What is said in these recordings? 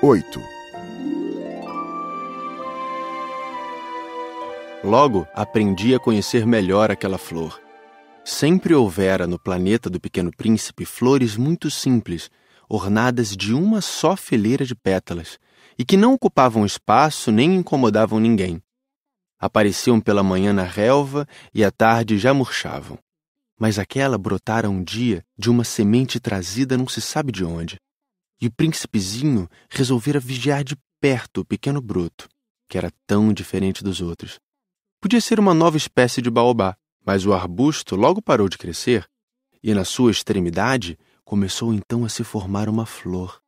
8. Logo aprendi a conhecer melhor aquela flor. Sempre houvera no planeta do Pequeno Príncipe flores muito simples, ornadas de uma só fileira de pétalas, e que não ocupavam espaço nem incomodavam ninguém. Apareciam pela manhã na relva e à tarde já murchavam. Mas aquela brotara um dia de uma semente trazida não se sabe de onde. E o príncipezinho resolvera vigiar de perto o pequeno broto, que era tão diferente dos outros. Podia ser uma nova espécie de baobá, mas o arbusto logo parou de crescer e, na sua extremidade, começou então a se formar uma flor.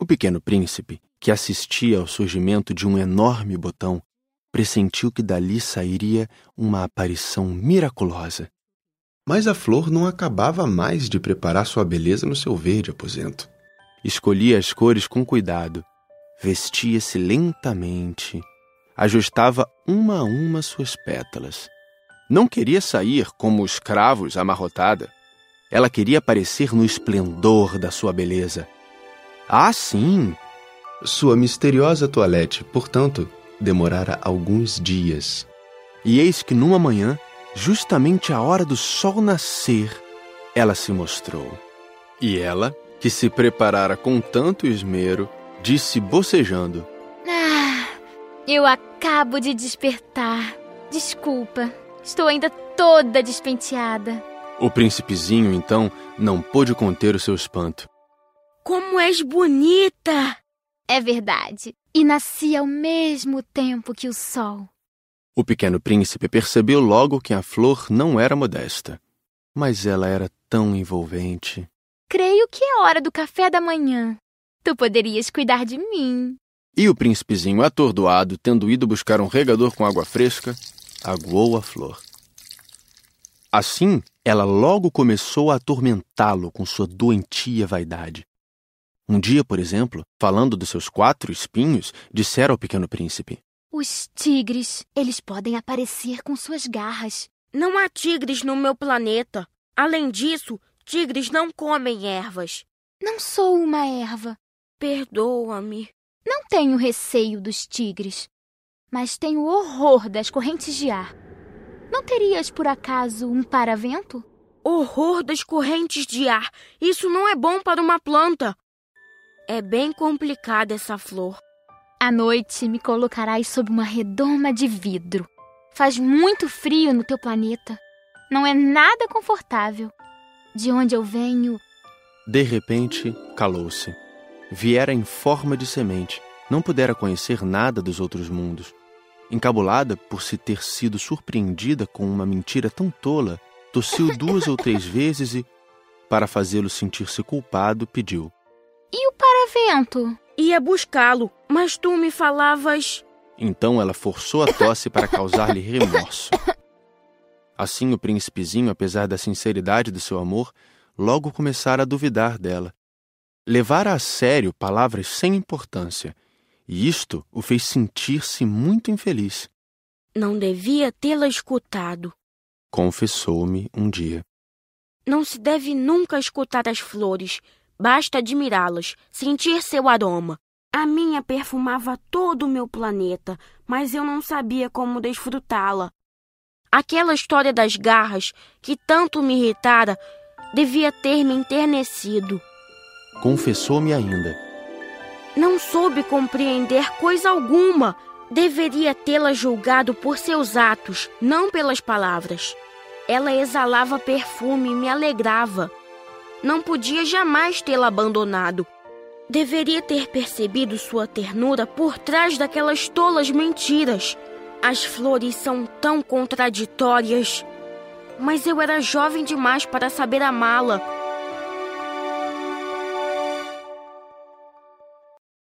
O pequeno príncipe, que assistia ao surgimento de um enorme botão, pressentiu que dali sairia uma aparição miraculosa. Mas a flor não acabava mais de preparar sua beleza no seu verde aposento. Escolhia as cores com cuidado, vestia-se lentamente, ajustava uma a uma suas pétalas. Não queria sair como os cravos amarrotada. Ela queria aparecer no esplendor da sua beleza. Ah, sim! Sua misteriosa toilette, portanto, demorara alguns dias. E eis que numa manhã, justamente à hora do sol nascer, ela se mostrou. E ela, que se preparara com tanto esmero, disse bocejando: Ah, eu acabo de despertar. Desculpa, estou ainda toda despenteada. O príncipezinho, então, não pôde conter o seu espanto. Como és bonita! É verdade. E nasci ao mesmo tempo que o sol. O pequeno príncipe percebeu logo que a flor não era modesta, mas ela era tão envolvente. Creio que é hora do café da manhã. Tu poderias cuidar de mim. E o príncipezinho, atordoado, tendo ido buscar um regador com água fresca, aguou a flor. Assim, ela logo começou a atormentá-lo com sua doentia vaidade. Um dia, por exemplo, falando dos seus quatro espinhos, dissera ao pequeno príncipe: Os tigres, eles podem aparecer com suas garras. Não há tigres no meu planeta. Além disso, tigres não comem ervas. Não sou uma erva. Perdoa-me. Não tenho receio dos tigres, mas tenho horror das correntes de ar. Não terias, por acaso, um paravento? Horror das correntes de ar. Isso não é bom para uma planta. É bem complicada essa flor. À noite me colocarás sob uma redoma de vidro. Faz muito frio no teu planeta. Não é nada confortável. De onde eu venho. De repente, calou-se. Viera em forma de semente. Não pudera conhecer nada dos outros mundos. Encabulada por se ter sido surpreendida com uma mentira tão tola, tossiu duas ou três vezes e, para fazê-lo sentir-se culpado, pediu: E o paravento? Ia buscá-lo, mas tu me falavas. Então ela forçou a tosse para causar-lhe remorso. Assim, o príncipezinho, apesar da sinceridade do seu amor, logo começara a duvidar dela. Levara a sério palavras sem importância, e isto o fez sentir-se muito infeliz. Não devia tê-la escutado. Confessou-me um dia. Não se deve nunca escutar as flores, basta admirá-las, sentir seu aroma. A minha perfumava todo o meu planeta, mas eu não sabia como desfrutá-la. Aquela história das garras, que tanto me irritara, devia ter me enternecido. Confessou-me ainda. Não soube compreender coisa alguma. Deveria tê-la julgado por seus atos, não pelas palavras. Ela exalava perfume e me alegrava. Não podia jamais tê-la abandonado. Deveria ter percebido sua ternura por trás daquelas tolas mentiras. As flores são tão contraditórias. Mas eu era jovem demais para saber amá-la.